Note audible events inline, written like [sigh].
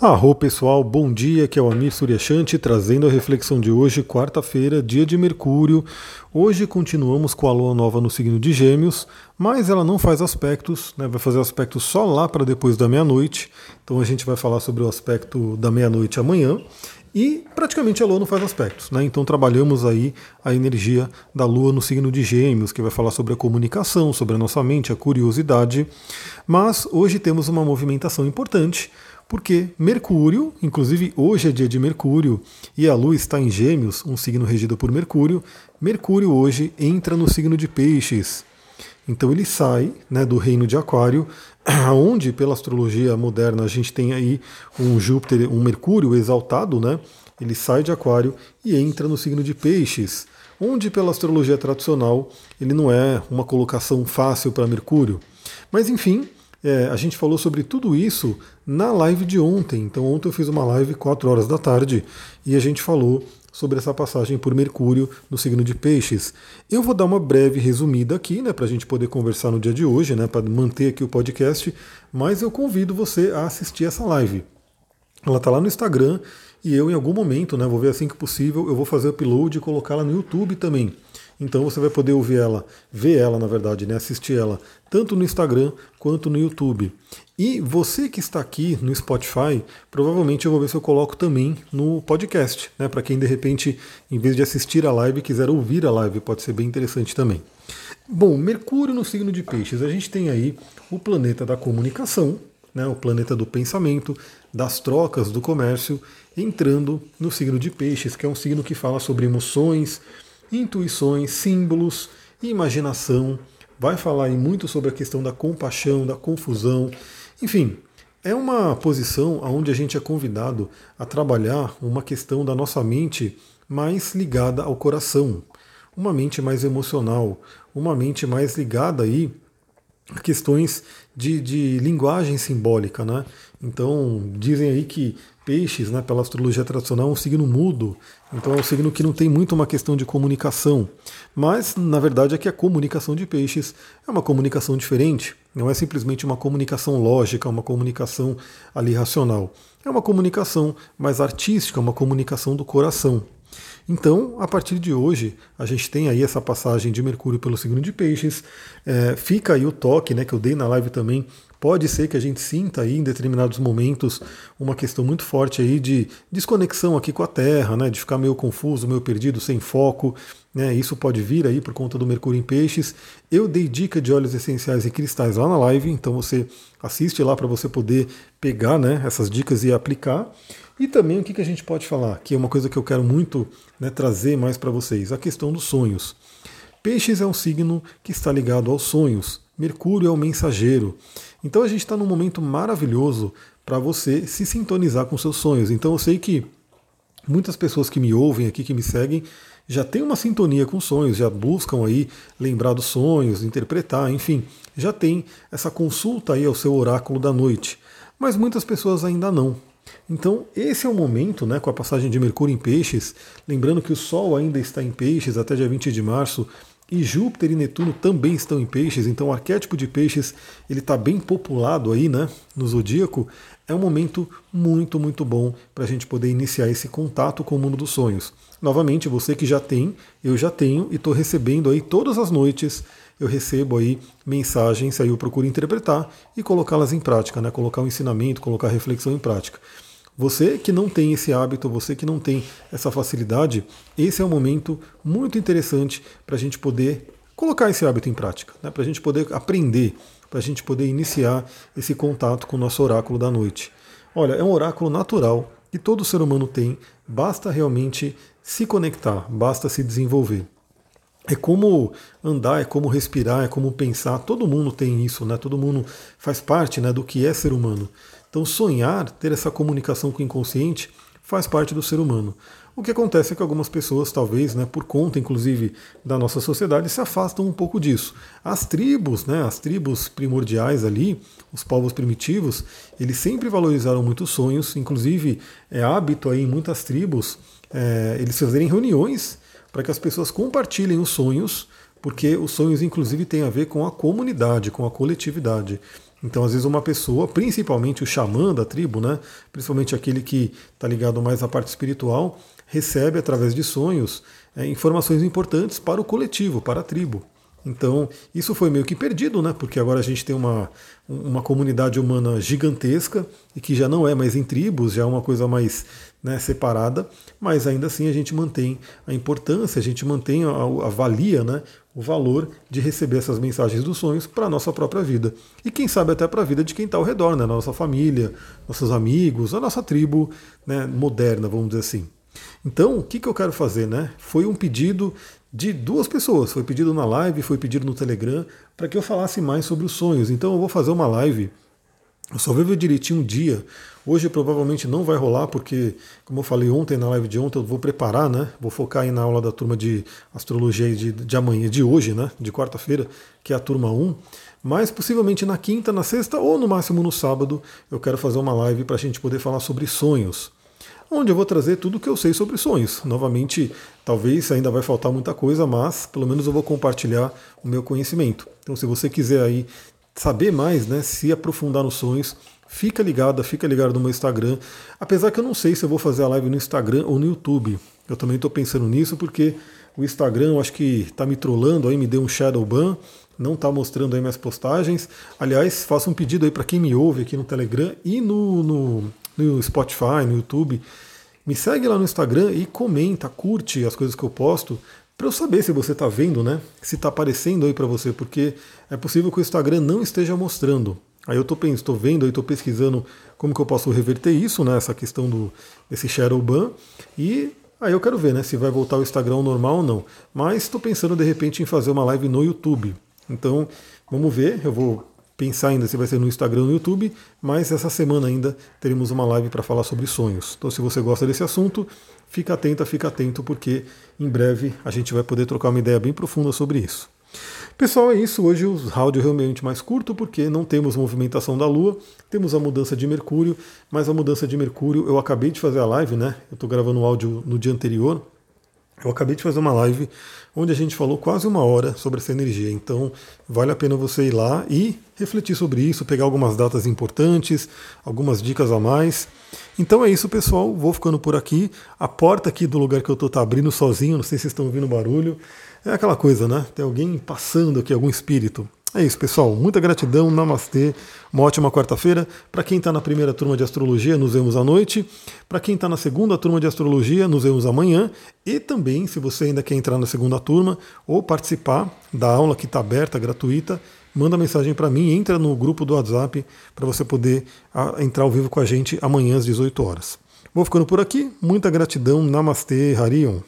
Arro pessoal, bom dia, que é o Amir Suryashanti trazendo a reflexão de hoje, quarta-feira, dia de Mercúrio. Hoje continuamos com a lua nova no signo de Gêmeos, mas ela não faz aspectos, né, vai fazer aspectos só lá para depois da meia-noite. Então a gente vai falar sobre o aspecto da meia-noite amanhã. E praticamente a Lua não faz aspectos, né? Então trabalhamos aí a energia da Lua no signo de Gêmeos, que vai falar sobre a comunicação, sobre a nossa mente, a curiosidade. Mas hoje temos uma movimentação importante porque Mercúrio, inclusive hoje é dia de Mercúrio, e a Lua está em Gêmeos, um signo regido por Mercúrio, Mercúrio hoje entra no signo de Peixes. Então ele sai né, do reino de Aquário, [clears throat] onde pela astrologia moderna a gente tem aí um Júpiter, um Mercúrio exaltado, né? Ele sai de Aquário e entra no signo de Peixes, onde pela astrologia tradicional ele não é uma colocação fácil para Mercúrio. Mas enfim, é, a gente falou sobre tudo isso na live de ontem. Então, ontem eu fiz uma live 4 horas da tarde e a gente falou sobre essa passagem por Mercúrio no signo de Peixes. Eu vou dar uma breve resumida aqui, né, para a gente poder conversar no dia de hoje, né, para manter aqui o podcast, mas eu convido você a assistir essa live. Ela está lá no Instagram e eu, em algum momento, né, vou ver assim que possível, eu vou fazer upload e colocá-la no YouTube também. Então você vai poder ouvir ela, ver ela, na verdade, né, assistir ela, tanto no Instagram quanto no YouTube. E você que está aqui no Spotify, provavelmente eu vou ver se eu coloco também no podcast, né, para quem de repente, em vez de assistir a live, quiser ouvir a live, pode ser bem interessante também. Bom, Mercúrio no signo de Peixes, a gente tem aí o planeta da comunicação, né, o planeta do pensamento, das trocas, do comércio, entrando no signo de Peixes, que é um signo que fala sobre emoções, intuições, símbolos, imaginação. Vai falar muito sobre a questão da compaixão, da confusão. Enfim, é uma posição onde a gente é convidado a trabalhar uma questão da nossa mente mais ligada ao coração, uma mente mais emocional, uma mente mais ligada aí a questões de, de linguagem simbólica, né? Então dizem aí que Peixes, né, pela astrologia tradicional, é um signo mudo, então é um signo que não tem muito uma questão de comunicação. Mas, na verdade, é que a comunicação de Peixes é uma comunicação diferente, não é simplesmente uma comunicação lógica, uma comunicação ali racional. É uma comunicação mais artística, uma comunicação do coração. Então, a partir de hoje, a gente tem aí essa passagem de Mercúrio pelo signo de Peixes. É, fica aí o toque, né, que eu dei na live também, Pode ser que a gente sinta aí em determinados momentos uma questão muito forte aí de desconexão aqui com a Terra, né, de ficar meio confuso, meio perdido, sem foco. Né, isso pode vir aí por conta do Mercúrio em Peixes. Eu dei dica de óleos essenciais e cristais lá na live, então você assiste lá para você poder pegar né, essas dicas e aplicar. E também o que, que a gente pode falar, que é uma coisa que eu quero muito né, trazer mais para vocês, a questão dos sonhos. Peixes é um signo que está ligado aos sonhos. Mercúrio é o mensageiro. Então a gente está num momento maravilhoso para você se sintonizar com seus sonhos. Então eu sei que muitas pessoas que me ouvem aqui, que me seguem, já têm uma sintonia com sonhos, já buscam aí lembrar dos sonhos, interpretar, enfim, já tem essa consulta aí ao seu oráculo da noite. Mas muitas pessoas ainda não. Então, esse é o momento, né, com a passagem de Mercúrio em Peixes, lembrando que o Sol ainda está em Peixes até dia 20 de março, e Júpiter e Netuno também estão em peixes, então o arquétipo de peixes ele está bem populado aí né, no zodíaco. É um momento muito, muito bom para a gente poder iniciar esse contato com o mundo dos sonhos. Novamente, você que já tem, eu já tenho e estou recebendo aí todas as noites, eu recebo aí mensagens, aí eu procuro interpretar e colocá-las em prática, né? colocar o ensinamento, colocar a reflexão em prática. Você que não tem esse hábito, você que não tem essa facilidade, esse é um momento muito interessante para a gente poder colocar esse hábito em prática, né? para a gente poder aprender, para a gente poder iniciar esse contato com o nosso oráculo da noite. Olha, é um oráculo natural que todo ser humano tem, basta realmente se conectar, basta se desenvolver. É como andar, é como respirar, é como pensar. Todo mundo tem isso, né? Todo mundo faz parte, né, do que é ser humano. Então, sonhar, ter essa comunicação com o inconsciente, faz parte do ser humano. O que acontece é que algumas pessoas, talvez, né, por conta inclusive da nossa sociedade, se afastam um pouco disso. As tribos, né, as tribos primordiais ali, os povos primitivos, eles sempre valorizaram muito os sonhos, inclusive é hábito aí em muitas tribos é, eles fazerem reuniões para que as pessoas compartilhem os sonhos, porque os sonhos inclusive têm a ver com a comunidade, com a coletividade. Então, às vezes, uma pessoa, principalmente o xamã da tribo, né, principalmente aquele que está ligado mais à parte espiritual, recebe através de sonhos é, informações importantes para o coletivo, para a tribo. Então, isso foi meio que perdido, né? Porque agora a gente tem uma, uma comunidade humana gigantesca e que já não é mais em tribos, já é uma coisa mais né, separada, mas ainda assim a gente mantém a importância, a gente mantém a, a valia, né, o valor de receber essas mensagens dos sonhos para a nossa própria vida. E quem sabe até para a vida de quem está ao redor, né, nossa família, nossos amigos, a nossa tribo né, moderna, vamos dizer assim. Então, o que, que eu quero fazer? Né? Foi um pedido de duas pessoas. Foi pedido na live, foi pedido no Telegram, para que eu falasse mais sobre os sonhos. Então eu vou fazer uma live. Eu só ver direitinho um dia. Hoje provavelmente não vai rolar, porque, como eu falei ontem na live de ontem, eu vou preparar, né? Vou focar aí na aula da turma de astrologia de, de amanhã, de hoje, né? De quarta-feira, que é a turma 1. Mas possivelmente na quinta, na sexta ou no máximo no sábado, eu quero fazer uma live para a gente poder falar sobre sonhos onde eu vou trazer tudo o que eu sei sobre sonhos. Novamente, talvez ainda vai faltar muita coisa, mas pelo menos eu vou compartilhar o meu conhecimento. Então, se você quiser aí saber mais, né, se aprofundar nos sonhos, fica ligado, fica ligado no meu Instagram. Apesar que eu não sei se eu vou fazer a live no Instagram ou no YouTube. Eu também estou pensando nisso porque o Instagram, eu acho que está me trollando aí, me deu um shadow ban, não está mostrando aí minhas postagens. Aliás, faço um pedido aí para quem me ouve aqui no Telegram e no, no, no Spotify, no YouTube. Me segue lá no Instagram e comenta, curte as coisas que eu posto, para eu saber se você está vendo, né? Se está aparecendo aí para você, porque é possível que o Instagram não esteja mostrando. Aí eu estou vendo, estou pesquisando como que eu posso reverter isso, né? Essa questão do desse shadow ban e aí eu quero ver, né? Se vai voltar o Instagram normal ou não. Mas estou pensando de repente em fazer uma live no YouTube. Então vamos ver. Eu vou pensar ainda se vai ser no Instagram ou no YouTube, mas essa semana ainda teremos uma live para falar sobre sonhos. Então, se você gosta desse assunto, fica atenta, fica atento, porque em breve a gente vai poder trocar uma ideia bem profunda sobre isso. Pessoal, é isso. Hoje o áudio é realmente mais curto porque não temos movimentação da Lua, temos a mudança de Mercúrio, mas a mudança de Mercúrio eu acabei de fazer a live, né? Eu estou gravando o áudio no dia anterior. Eu acabei de fazer uma live onde a gente falou quase uma hora sobre essa energia. Então, vale a pena você ir lá e refletir sobre isso, pegar algumas datas importantes, algumas dicas a mais. Então é isso, pessoal. Vou ficando por aqui. A porta aqui do lugar que eu estou tá abrindo sozinho, não sei se vocês estão ouvindo barulho. É aquela coisa, né? Tem alguém passando aqui, algum espírito. É isso, pessoal. Muita gratidão. Namastê. Uma ótima quarta-feira. Para quem está na primeira turma de astrologia, nos vemos à noite. Para quem está na segunda turma de astrologia, nos vemos amanhã. E também, se você ainda quer entrar na segunda turma ou participar da aula que está aberta, gratuita, manda mensagem para mim, entra no grupo do WhatsApp para você poder entrar ao vivo com a gente amanhã às 18 horas. Vou ficando por aqui. Muita gratidão. Namastê, Harion.